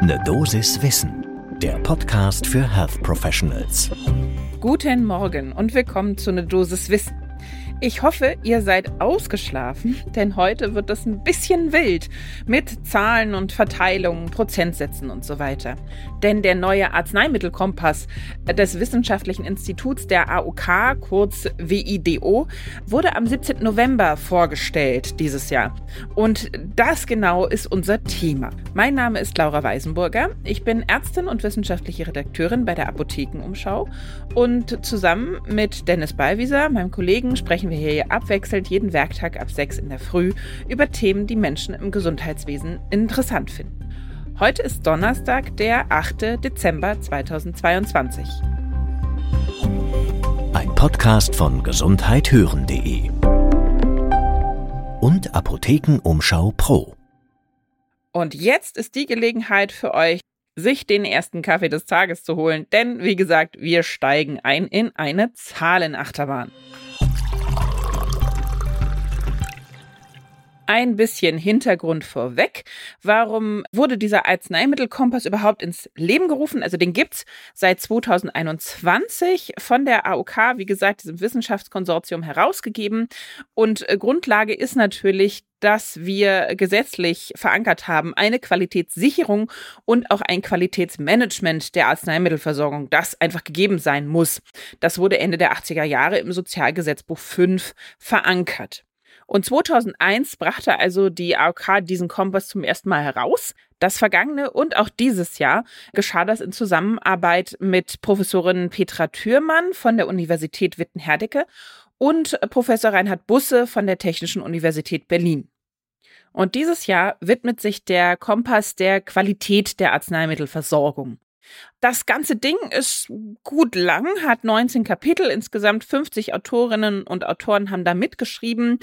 Ne Dosis Wissen, der Podcast für Health Professionals. Guten Morgen und willkommen zu Ne Dosis Wissen. Ich hoffe, ihr seid ausgeschlafen, denn heute wird es ein bisschen wild mit Zahlen und Verteilungen, Prozentsätzen und so weiter. Denn der neue Arzneimittelkompass des Wissenschaftlichen Instituts der AOK, kurz WIDO, wurde am 17. November vorgestellt dieses Jahr. Und das genau ist unser Thema. Mein Name ist Laura Weisenburger. Ich bin Ärztin und wissenschaftliche Redakteurin bei der Apothekenumschau. Und zusammen mit Dennis Ballwieser, meinem Kollegen, sprechen sprechen wir hier abwechselnd jeden Werktag ab 6 in der Früh über Themen, die Menschen im Gesundheitswesen interessant finden. Heute ist Donnerstag, der 8. Dezember 2022. Ein Podcast von gesundheithören.de und Apothekenumschau Pro. Und jetzt ist die Gelegenheit für euch, sich den ersten Kaffee des Tages zu holen, denn wie gesagt, wir steigen ein in eine Zahlenachterbahn. Ein bisschen Hintergrund vorweg. Warum wurde dieser Arzneimittelkompass überhaupt ins Leben gerufen? Also den gibt's seit 2021 von der AOK, wie gesagt, diesem Wissenschaftskonsortium herausgegeben. Und äh, Grundlage ist natürlich dass wir gesetzlich verankert haben, eine Qualitätssicherung und auch ein Qualitätsmanagement der Arzneimittelversorgung, das einfach gegeben sein muss. Das wurde Ende der 80er Jahre im Sozialgesetzbuch 5 verankert. Und 2001 brachte also die AOK diesen Kompass zum ersten Mal heraus. Das vergangene und auch dieses Jahr geschah das in Zusammenarbeit mit Professorin Petra Thürmann von der Universität Witten-Herdecke und Professor Reinhard Busse von der Technischen Universität Berlin. Und dieses Jahr widmet sich der Kompass der Qualität der Arzneimittelversorgung. Das ganze Ding ist gut lang, hat 19 Kapitel, insgesamt 50 Autorinnen und Autoren haben da mitgeschrieben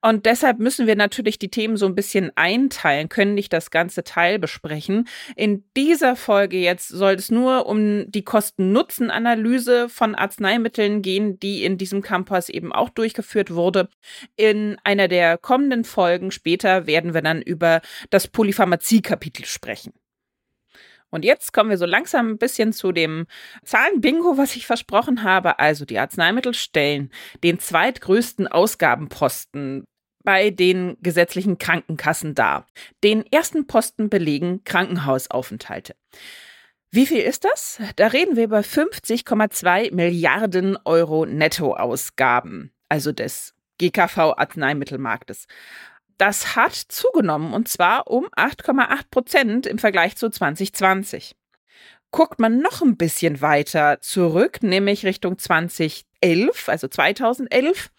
und deshalb müssen wir natürlich die Themen so ein bisschen einteilen, können nicht das ganze Teil besprechen. In dieser Folge jetzt soll es nur um die Kosten-Nutzen-Analyse von Arzneimitteln gehen, die in diesem Campus eben auch durchgeführt wurde. In einer der kommenden Folgen später werden wir dann über das Polypharmazie-Kapitel sprechen. Und jetzt kommen wir so langsam ein bisschen zu dem Zahlenbingo, was ich versprochen habe. Also die Arzneimittel stellen den zweitgrößten Ausgabenposten bei den gesetzlichen Krankenkassen dar. Den ersten Posten belegen Krankenhausaufenthalte. Wie viel ist das? Da reden wir über 50,2 Milliarden Euro Nettoausgaben, also des GKV-Arzneimittelmarktes das hat zugenommen und zwar um 8,8 Prozent im Vergleich zu 2020. Guckt man noch ein bisschen weiter zurück, nämlich Richtung 2011, also 2011,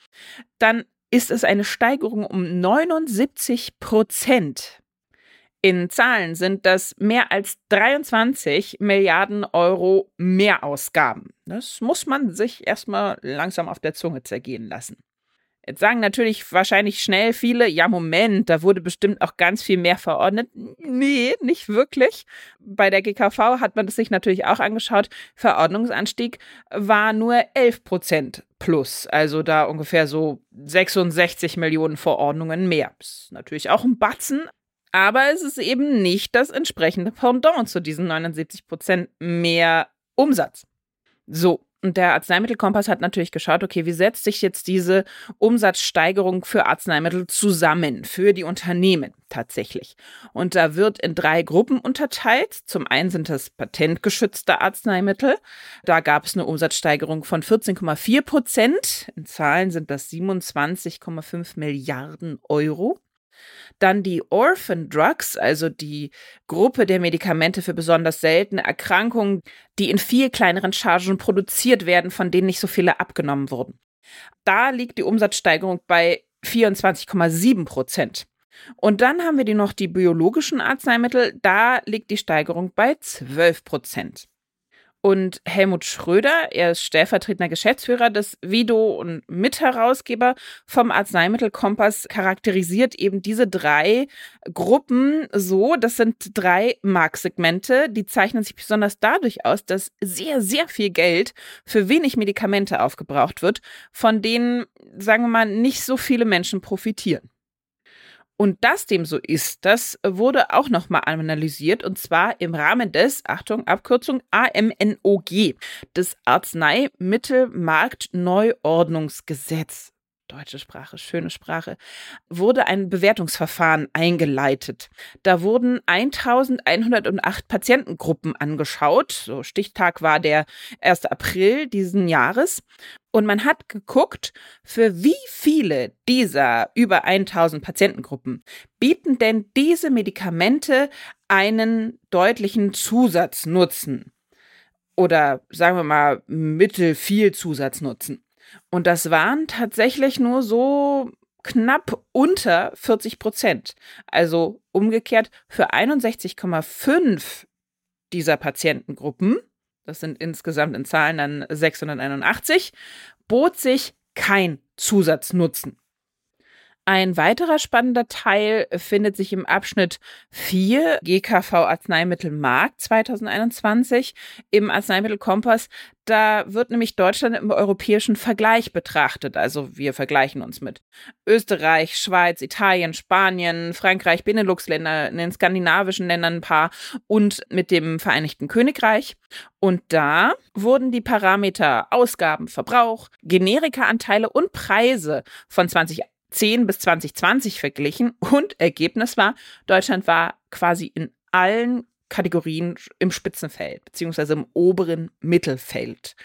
dann ist es eine Steigerung um 79 Prozent. In Zahlen sind das mehr als 23 Milliarden Euro Mehrausgaben. Das muss man sich erstmal langsam auf der Zunge zergehen lassen. Jetzt sagen natürlich wahrscheinlich schnell viele, ja, Moment, da wurde bestimmt auch ganz viel mehr verordnet. Nee, nicht wirklich. Bei der GKV hat man das sich natürlich auch angeschaut. Verordnungsanstieg war nur 11 Prozent plus, also da ungefähr so 66 Millionen Verordnungen mehr. Ist natürlich auch ein Batzen, aber es ist eben nicht das entsprechende Pendant zu diesen 79 Prozent mehr Umsatz. So, und der Arzneimittelkompass hat natürlich geschaut, okay, wie setzt sich jetzt diese Umsatzsteigerung für Arzneimittel zusammen, für die Unternehmen tatsächlich. Und da wird in drei Gruppen unterteilt. Zum einen sind das patentgeschützte Arzneimittel. Da gab es eine Umsatzsteigerung von 14,4 Prozent. In Zahlen sind das 27,5 Milliarden Euro. Dann die Orphan Drugs, also die Gruppe der Medikamente für besonders seltene Erkrankungen, die in viel kleineren Chargen produziert werden, von denen nicht so viele abgenommen wurden. Da liegt die Umsatzsteigerung bei 24,7 Prozent. Und dann haben wir die noch die biologischen Arzneimittel, da liegt die Steigerung bei 12 Prozent. Und Helmut Schröder, er ist stellvertretender Geschäftsführer des Vido und Mitherausgeber vom Arzneimittelkompass, charakterisiert eben diese drei Gruppen so. Das sind drei Marktsegmente, die zeichnen sich besonders dadurch aus, dass sehr, sehr viel Geld für wenig Medikamente aufgebraucht wird, von denen, sagen wir mal, nicht so viele Menschen profitieren. Und dass dem so ist, das wurde auch nochmal analysiert und zwar im Rahmen des, Achtung, Abkürzung AMNOG, des Arzneimittelmarktneuordnungsgesetz deutsche Sprache, schöne Sprache, wurde ein Bewertungsverfahren eingeleitet. Da wurden 1108 Patientengruppen angeschaut. So Stichtag war der 1. April diesen Jahres. Und man hat geguckt, für wie viele dieser über 1000 Patientengruppen bieten denn diese Medikamente einen deutlichen Zusatznutzen oder sagen wir mal mittel viel Zusatznutzen. Und das waren tatsächlich nur so knapp unter 40 Prozent. Also umgekehrt für 61,5 dieser Patientengruppen, das sind insgesamt in Zahlen dann 681, bot sich kein Zusatznutzen. Ein weiterer spannender Teil findet sich im Abschnitt 4 GKV Arzneimittelmarkt 2021 im Arzneimittelkompass. Da wird nämlich Deutschland im europäischen Vergleich betrachtet. Also wir vergleichen uns mit Österreich, Schweiz, Italien, Spanien, Frankreich, Benelux-Länder, in den skandinavischen Ländern ein paar und mit dem Vereinigten Königreich. Und da wurden die Parameter Ausgaben, Verbrauch, Generikaanteile und Preise von 20 2010 bis 2020 verglichen und Ergebnis war, Deutschland war quasi in allen Kategorien im Spitzenfeld, beziehungsweise im oberen Mittelfeld.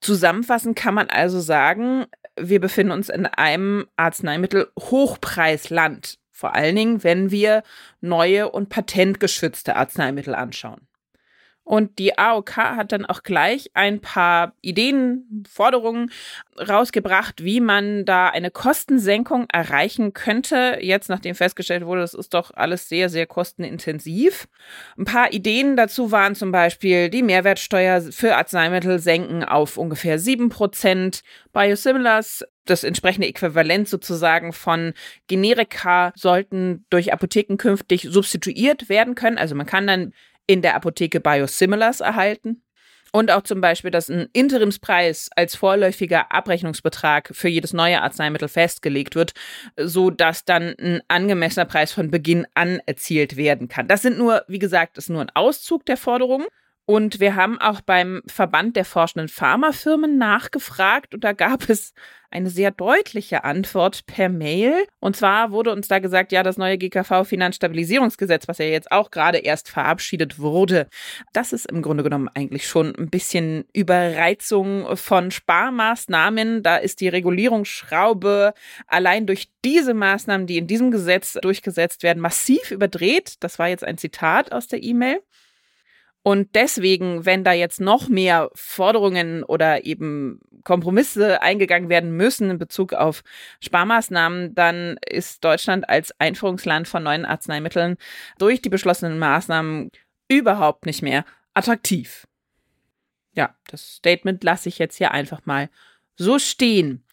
Zusammenfassend kann man also sagen, wir befinden uns in einem Arzneimittel-Hochpreisland. Vor allen Dingen, wenn wir neue und patentgeschützte Arzneimittel anschauen. Und die AOK hat dann auch gleich ein paar Ideen, Forderungen rausgebracht, wie man da eine Kostensenkung erreichen könnte. Jetzt, nachdem festgestellt wurde, das ist doch alles sehr, sehr kostenintensiv. Ein paar Ideen dazu waren zum Beispiel die Mehrwertsteuer für Arzneimittel senken auf ungefähr sieben Prozent. Biosimilars das entsprechende Äquivalent sozusagen von Generika sollten durch Apotheken künftig substituiert werden können. Also man kann dann in der Apotheke Biosimilars erhalten. Und auch zum Beispiel, dass ein Interimspreis als vorläufiger Abrechnungsbetrag für jedes neue Arzneimittel festgelegt wird, so dass dann ein angemessener Preis von Beginn an erzielt werden kann. Das sind nur, wie gesagt, ist nur ein Auszug der Forderungen. Und wir haben auch beim Verband der forschenden Pharmafirmen nachgefragt und da gab es eine sehr deutliche Antwort per Mail. Und zwar wurde uns da gesagt, ja, das neue GKV-Finanzstabilisierungsgesetz, was ja jetzt auch gerade erst verabschiedet wurde, das ist im Grunde genommen eigentlich schon ein bisschen Überreizung von Sparmaßnahmen. Da ist die Regulierungsschraube allein durch diese Maßnahmen, die in diesem Gesetz durchgesetzt werden, massiv überdreht. Das war jetzt ein Zitat aus der E-Mail. Und deswegen, wenn da jetzt noch mehr Forderungen oder eben Kompromisse eingegangen werden müssen in Bezug auf Sparmaßnahmen, dann ist Deutschland als Einführungsland von neuen Arzneimitteln durch die beschlossenen Maßnahmen überhaupt nicht mehr attraktiv. Ja, das Statement lasse ich jetzt hier einfach mal so stehen.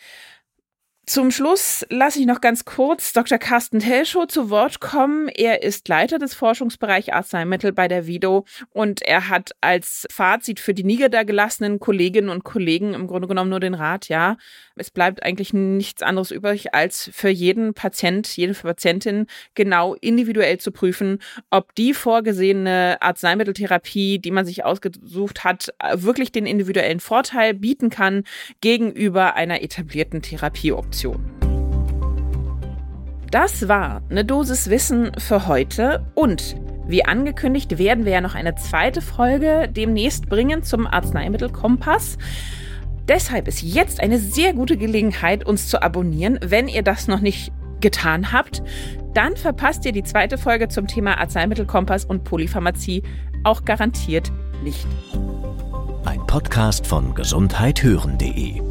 Zum Schluss lasse ich noch ganz kurz Dr. Carsten Telschow zu Wort kommen. Er ist Leiter des Forschungsbereichs Arzneimittel bei der Vido und er hat als Fazit für die niedergelassenen Kolleginnen und Kollegen im Grunde genommen nur den Rat, ja, es bleibt eigentlich nichts anderes übrig, als für jeden Patient, jede Patientin genau individuell zu prüfen, ob die vorgesehene Arzneimitteltherapie, die man sich ausgesucht hat, wirklich den individuellen Vorteil bieten kann gegenüber einer etablierten Therapieoption. Option. Das war eine Dosis Wissen für heute und wie angekündigt werden wir ja noch eine zweite Folge demnächst bringen zum Arzneimittelkompass. Deshalb ist jetzt eine sehr gute Gelegenheit, uns zu abonnieren, wenn ihr das noch nicht getan habt. Dann verpasst ihr die zweite Folge zum Thema Arzneimittelkompass und Polypharmazie auch garantiert nicht. Ein Podcast von gesundheithören.de